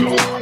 go.